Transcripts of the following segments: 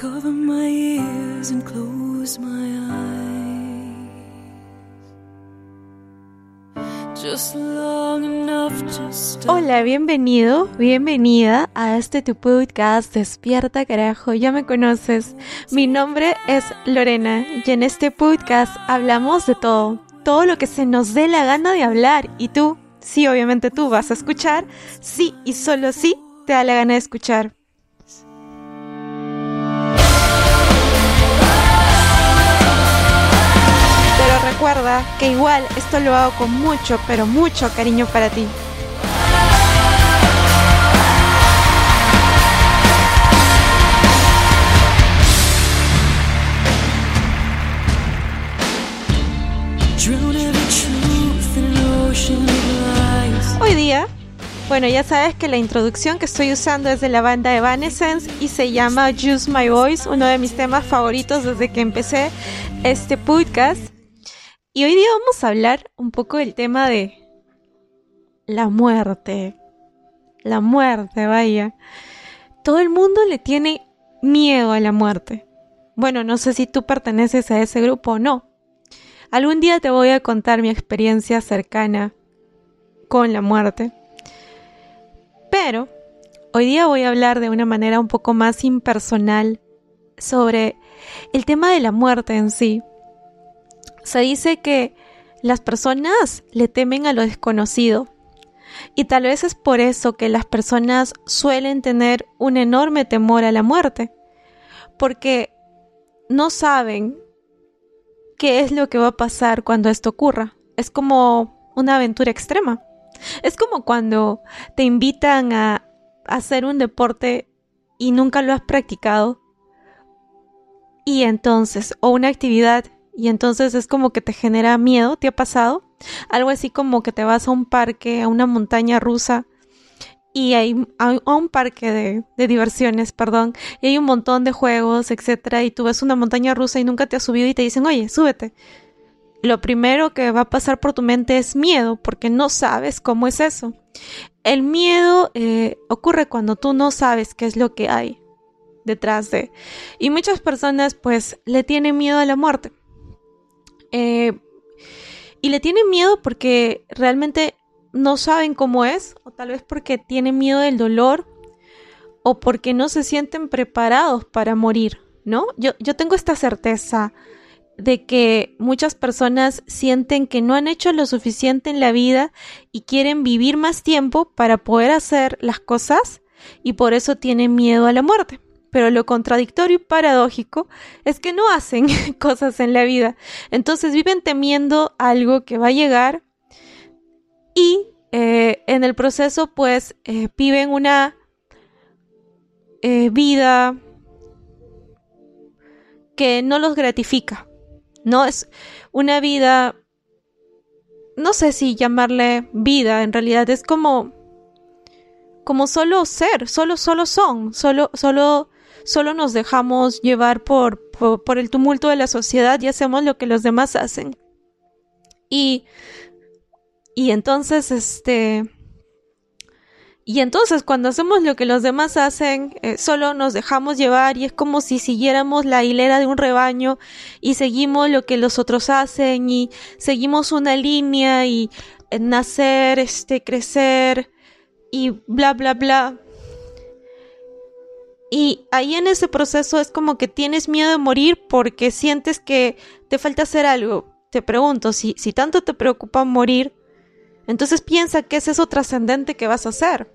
cover my ears and close my eyes. Just long enough to stop. Hola, bienvenido, bienvenida a este tu podcast Despierta carajo, ya me conoces. Mi nombre es Lorena y en este podcast hablamos de todo, todo lo que se nos dé la gana de hablar y tú, sí, obviamente tú vas a escuchar, sí y solo sí te da la gana de escuchar. Recuerda que igual esto lo hago con mucho, pero mucho cariño para ti. Hoy día, bueno, ya sabes que la introducción que estoy usando es de la banda Evanescence y se llama Use My Voice, uno de mis temas favoritos desde que empecé este podcast. Y hoy día vamos a hablar un poco del tema de la muerte. La muerte, vaya. Todo el mundo le tiene miedo a la muerte. Bueno, no sé si tú perteneces a ese grupo o no. Algún día te voy a contar mi experiencia cercana con la muerte. Pero hoy día voy a hablar de una manera un poco más impersonal sobre el tema de la muerte en sí. Se dice que las personas le temen a lo desconocido. Y tal vez es por eso que las personas suelen tener un enorme temor a la muerte. Porque no saben qué es lo que va a pasar cuando esto ocurra. Es como una aventura extrema. Es como cuando te invitan a hacer un deporte y nunca lo has practicado. Y entonces, o una actividad, y entonces es como que te genera miedo, ¿te ha pasado? Algo así como que te vas a un parque, a una montaña rusa, y hay a un parque de, de diversiones, perdón, y hay un montón de juegos, etcétera, y tú ves una montaña rusa y nunca te has subido y te dicen, oye, súbete lo primero que va a pasar por tu mente es miedo, porque no sabes cómo es eso. El miedo eh, ocurre cuando tú no sabes qué es lo que hay detrás de. Y muchas personas pues le tienen miedo a la muerte. Eh, y le tienen miedo porque realmente no saben cómo es, o tal vez porque tienen miedo del dolor, o porque no se sienten preparados para morir, ¿no? Yo, yo tengo esta certeza de que muchas personas sienten que no han hecho lo suficiente en la vida y quieren vivir más tiempo para poder hacer las cosas y por eso tienen miedo a la muerte. Pero lo contradictorio y paradójico es que no hacen cosas en la vida. Entonces viven temiendo algo que va a llegar y eh, en el proceso pues eh, viven una eh, vida que no los gratifica. No es una vida, no sé si llamarle vida, en realidad es como, como solo ser, solo, solo son, solo, solo, solo nos dejamos llevar por, por, el tumulto de la sociedad y hacemos lo que los demás hacen. Y, y entonces, este, y entonces cuando hacemos lo que los demás hacen, eh, solo nos dejamos llevar y es como si siguiéramos la hilera de un rebaño y seguimos lo que los otros hacen y seguimos una línea y eh, nacer, este, crecer y bla, bla, bla. Y ahí en ese proceso es como que tienes miedo de morir porque sientes que te falta hacer algo. Te pregunto, si, si tanto te preocupa morir, entonces piensa qué es eso trascendente que vas a hacer.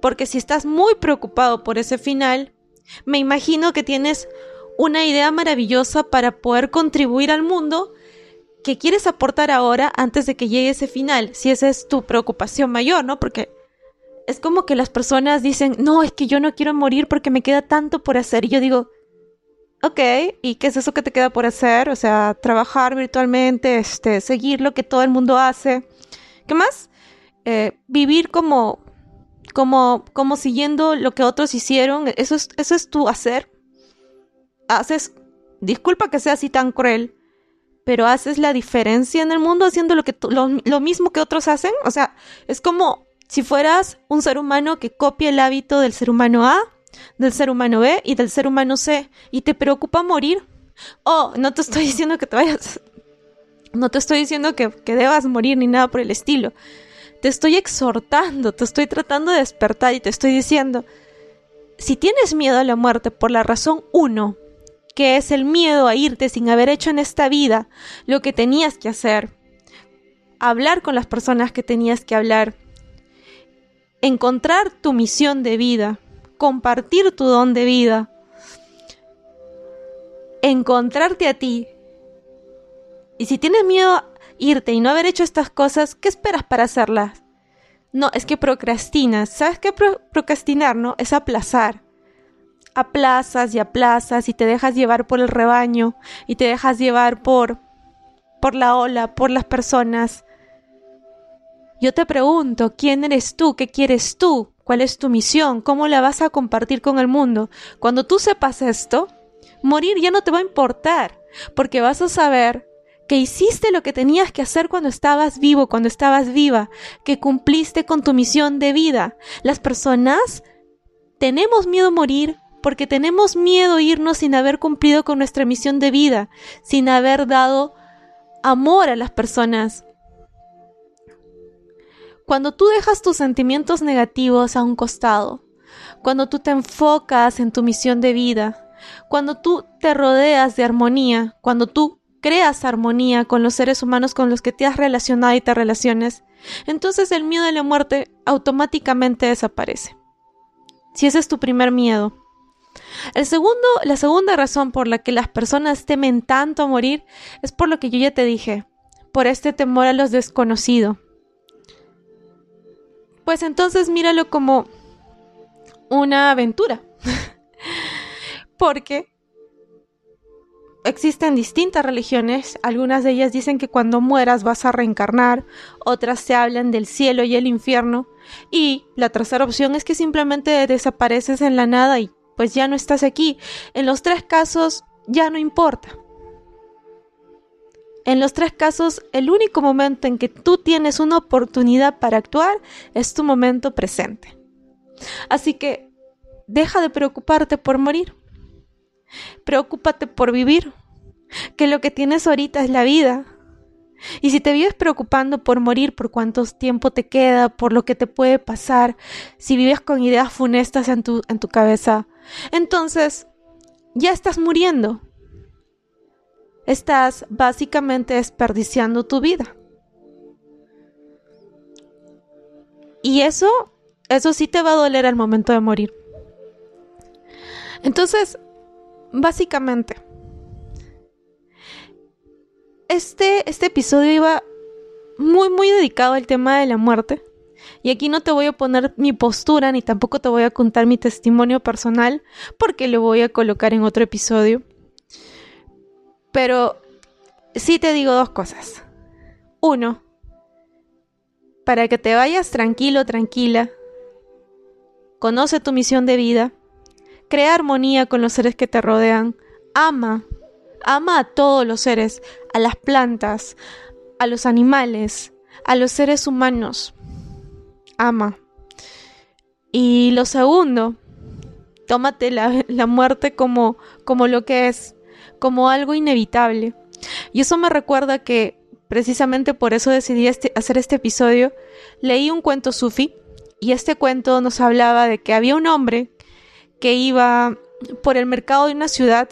Porque si estás muy preocupado por ese final, me imagino que tienes una idea maravillosa para poder contribuir al mundo que quieres aportar ahora antes de que llegue ese final, si esa es tu preocupación mayor, ¿no? Porque es como que las personas dicen, no, es que yo no quiero morir porque me queda tanto por hacer. Y yo digo, ok, ¿y qué es eso que te queda por hacer? O sea, trabajar virtualmente, este, seguir lo que todo el mundo hace. ¿Qué más? Eh, vivir como, como, como siguiendo lo que otros hicieron. Eso es, eso es tu hacer. Haces, disculpa que sea así tan cruel, pero haces la diferencia en el mundo haciendo lo, que lo, lo mismo que otros hacen. O sea, es como si fueras un ser humano que copia el hábito del ser humano A del ser humano B y del ser humano C y te preocupa morir. Oh, no te estoy diciendo que te vayas. No te estoy diciendo que, que debas morir ni nada por el estilo. Te estoy exhortando, te estoy tratando de despertar y te estoy diciendo, si tienes miedo a la muerte por la razón uno, que es el miedo a irte sin haber hecho en esta vida lo que tenías que hacer, hablar con las personas que tenías que hablar, encontrar tu misión de vida, compartir tu don de vida, encontrarte a ti. Y si tienes miedo a irte y no haber hecho estas cosas, ¿qué esperas para hacerlas? No, es que procrastinas. ¿Sabes qué procrastinar, no? Es aplazar. Aplazas y aplazas y te dejas llevar por el rebaño y te dejas llevar por por la ola, por las personas. Yo te pregunto, ¿quién eres tú? ¿Qué quieres tú? ¿Cuál es tu misión? ¿Cómo la vas a compartir con el mundo? Cuando tú sepas esto, morir ya no te va a importar, porque vas a saber que hiciste lo que tenías que hacer cuando estabas vivo, cuando estabas viva, que cumpliste con tu misión de vida. Las personas tenemos miedo a morir porque tenemos miedo a irnos sin haber cumplido con nuestra misión de vida, sin haber dado amor a las personas. Cuando tú dejas tus sentimientos negativos a un costado, cuando tú te enfocas en tu misión de vida, cuando tú te rodeas de armonía, cuando tú creas armonía con los seres humanos con los que te has relacionado y te relaciones, entonces el miedo a la muerte automáticamente desaparece. Si ese es tu primer miedo. El segundo, la segunda razón por la que las personas temen tanto a morir es por lo que yo ya te dije, por este temor a los desconocidos. Pues entonces míralo como una aventura. Porque existen distintas religiones, algunas de ellas dicen que cuando mueras vas a reencarnar, otras se hablan del cielo y el infierno, y la tercera opción es que simplemente desapareces en la nada y pues ya no estás aquí. En los tres casos ya no importa. En los tres casos, el único momento en que tú tienes una oportunidad para actuar es tu momento presente. Así que deja de preocuparte por morir. Preocúpate por vivir, que lo que tienes ahorita es la vida. Y si te vives preocupando por morir, por cuánto tiempo te queda, por lo que te puede pasar, si vives con ideas funestas en tu, en tu cabeza, entonces ya estás muriendo. Estás básicamente desperdiciando tu vida. Y eso, eso sí te va a doler al momento de morir. Entonces, básicamente, este, este episodio iba muy, muy dedicado al tema de la muerte. Y aquí no te voy a poner mi postura ni tampoco te voy a contar mi testimonio personal porque lo voy a colocar en otro episodio. Pero sí te digo dos cosas. Uno, para que te vayas tranquilo, tranquila, conoce tu misión de vida Crea armonía con los seres que te rodean. Ama. Ama a todos los seres, a las plantas, a los animales, a los seres humanos. Ama. Y lo segundo, tómate la, la muerte como, como lo que es, como algo inevitable. Y eso me recuerda que precisamente por eso decidí este, hacer este episodio. Leí un cuento sufi y este cuento nos hablaba de que había un hombre que iba por el mercado de una ciudad.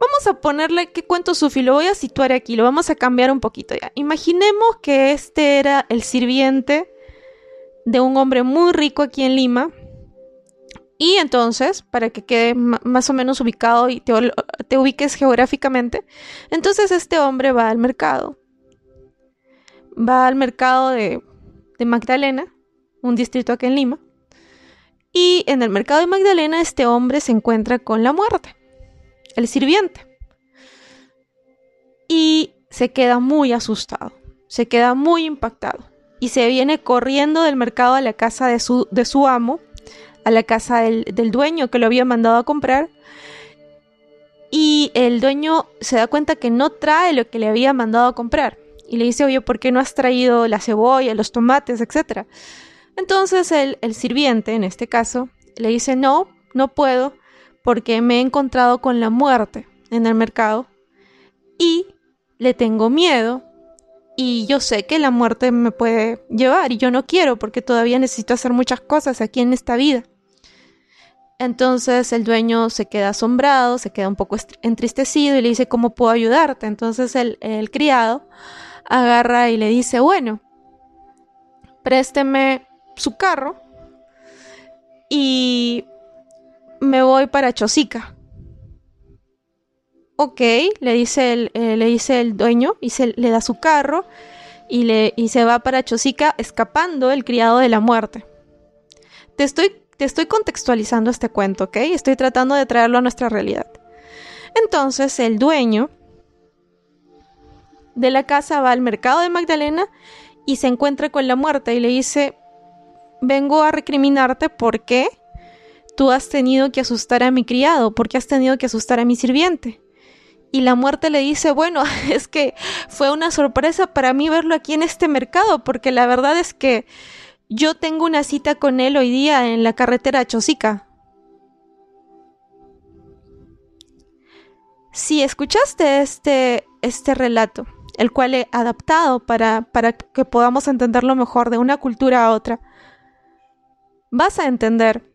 Vamos a ponerle qué cuento Sufi, lo voy a situar aquí, lo vamos a cambiar un poquito ya. Imaginemos que este era el sirviente de un hombre muy rico aquí en Lima. Y entonces, para que quede más o menos ubicado y te, te ubiques geográficamente, entonces este hombre va al mercado. Va al mercado de, de Magdalena, un distrito aquí en Lima. Y en el mercado de Magdalena este hombre se encuentra con la muerte, el sirviente. Y se queda muy asustado, se queda muy impactado y se viene corriendo del mercado a la casa de su, de su amo, a la casa del, del dueño que lo había mandado a comprar. Y el dueño se da cuenta que no trae lo que le había mandado a comprar. Y le dice, oye, ¿por qué no has traído la cebolla, los tomates, etcétera? Entonces el, sirviente, en este caso, le dice, no, no puedo porque me he encontrado con la muerte en el mercado y le tengo miedo y yo sé que la muerte me puede llevar y yo no quiero porque todavía necesito hacer muchas cosas aquí en esta vida. Entonces el dueño se queda asombrado, se queda un poco entristecido y le dice, ¿cómo puedo ayudarte? Entonces el, criado agarra y le dice, bueno, présteme su carro y me voy para Chosica. Ok, le dice el, eh, le dice el dueño y se le da su carro y, y se va para Chosica escapando el criado de la muerte. Te estoy, te estoy contextualizando este cuento, ¿ok? Estoy tratando de traerlo a nuestra realidad. Entonces el dueño de la casa va al mercado de Magdalena y se encuentra con la muerte y le dice, vengo a recriminarte porque tú has tenido que asustar a mi criado, porque has tenido que asustar a mi sirviente. Y la muerte le dice, bueno, es que fue una sorpresa para mí verlo aquí en este mercado, porque la verdad es que yo tengo una cita con él hoy día en la carretera Chosica. Si escuchaste este, este relato, el cual he adaptado para, para que podamos entenderlo mejor de una cultura a otra, vas a entender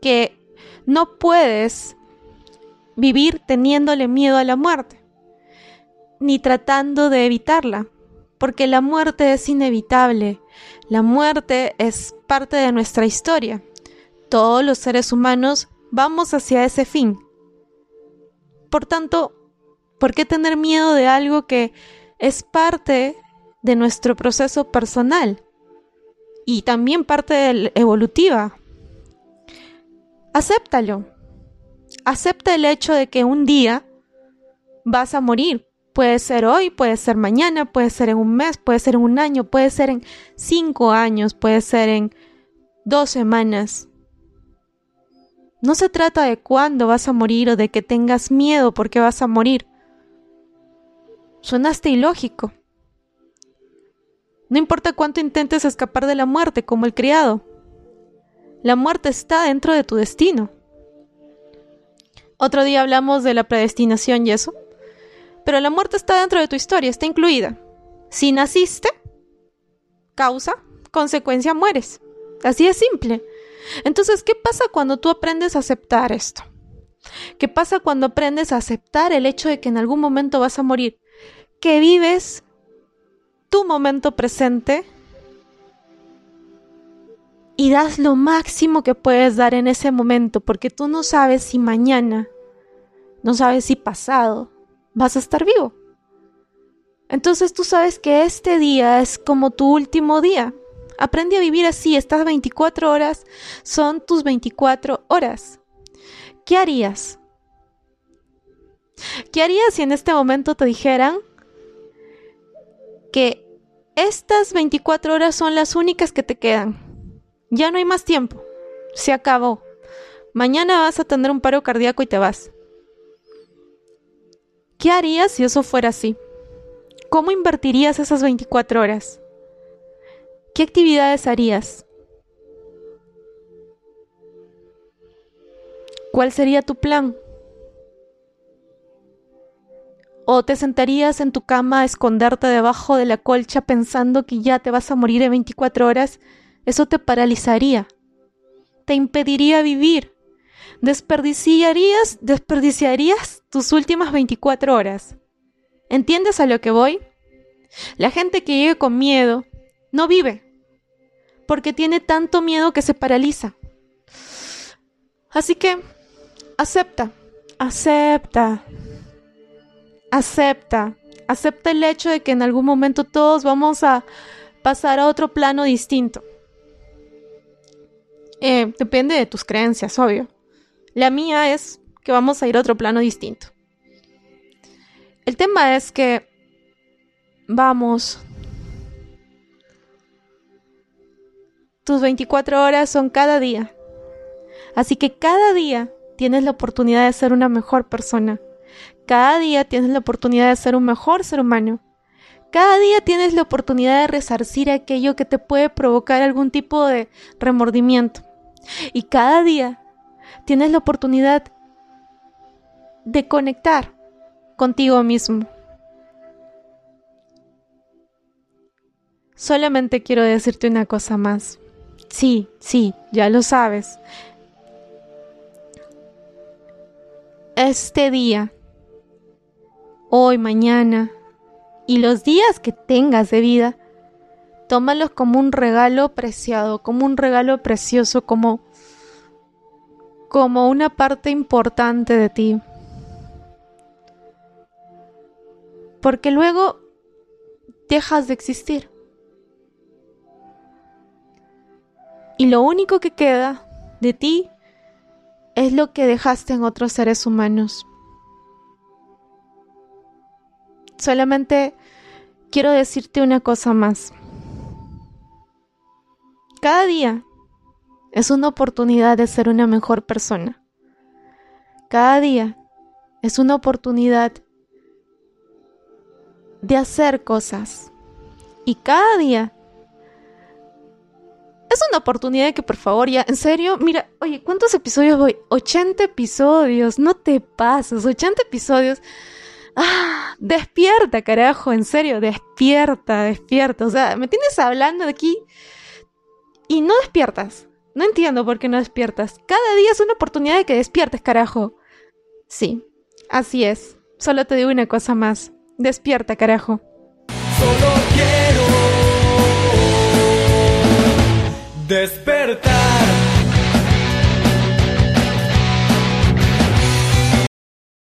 que no puedes vivir teniéndole miedo a la muerte, ni tratando de evitarla, porque la muerte es inevitable, la muerte es parte de nuestra historia. Todos los seres humanos vamos hacia ese fin. Por tanto, ¿por qué tener miedo de algo que es parte de nuestro proceso personal y también parte de evolutiva? Acéptalo. Acepta el hecho de que un día vas a morir. Puede ser hoy, puede ser mañana, puede ser en un mes, puede ser en un año, puede ser en cinco años, puede ser en dos semanas. No se trata de cuándo vas a morir o de que tengas miedo porque vas a morir. Sonaste ilógico. No importa cuánto intentes escapar de la muerte como el criado. La muerte está dentro de tu destino. Otro día hablamos de la predestinación y eso. Pero la muerte está dentro de tu historia, está incluida. Si naciste, causa, consecuencia, mueres. Así de simple. Entonces, ¿qué pasa cuando tú aprendes a aceptar esto? ¿Qué pasa cuando aprendes a aceptar el hecho de que en algún momento vas a morir? Que vives tu momento presente y das lo máximo que puedes dar en ese momento, porque tú no sabes si mañana, no sabes si pasado, vas a estar vivo. Entonces tú sabes que este día es como tu último día. Aprende a vivir así, estas 24 horas son tus 24 horas. ¿Qué harías? ¿Qué harías si en este momento te dijeran que estas 24 horas son las únicas que te quedan? Ya no hay más tiempo. Se acabó. Mañana vas a tener un paro cardíaco y te vas. ¿Qué harías si eso fuera así? ¿Cómo invertirías esas 24 horas? ¿Qué actividades harías? ¿Cuál sería tu plan? ¿O te sentarías en tu cama a esconderte debajo de la colcha pensando que ya te vas a morir en 24 horas eso te paralizaría, te impediría vivir, desperdiciarías, desperdiciarías tus últimas 24 horas. ¿Entiendes a lo que voy? La gente que llega con miedo no vive, porque tiene tanto miedo que se paraliza. Así que, acepta, acepta, acepta, acepta el hecho de que en algún momento todos vamos a pasar a otro plano distinto. Eh, depende de tus creencias, obvio. La mía es que vamos a ir a otro plano distinto. El tema es que vamos. Tus 24 horas son cada día. Así que cada día tienes la oportunidad de ser una mejor persona. Cada día tienes la oportunidad de ser un mejor ser humano. Cada día tienes la oportunidad de resarcir aquello que te puede provocar algún tipo de remordimiento. Y cada día tienes la oportunidad de conectar contigo mismo. Solamente quiero decirte una cosa más. Sí, sí, ya lo sabes. Este día, hoy, mañana y los días que tengas de vida, tómalos como un regalo preciado, como un regalo precioso, como como una parte importante de ti. Porque luego dejas de existir. Y lo único que queda de ti es lo que dejaste en otros seres humanos. Solamente quiero decirte una cosa más. Cada día es una oportunidad de ser una mejor persona. Cada día es una oportunidad de hacer cosas. Y cada día es una oportunidad de que por favor ya, en serio, mira, oye, ¿cuántos episodios voy? 80 episodios, no te pases, 80 episodios. Ah, despierta, carajo, en serio, despierta, despierta. O sea, me tienes hablando de aquí y no despiertas. No entiendo por qué no despiertas. Cada día es una oportunidad de que despiertes, carajo. Sí, así es. Solo te digo una cosa más. Despierta, carajo. Solo quiero despertar.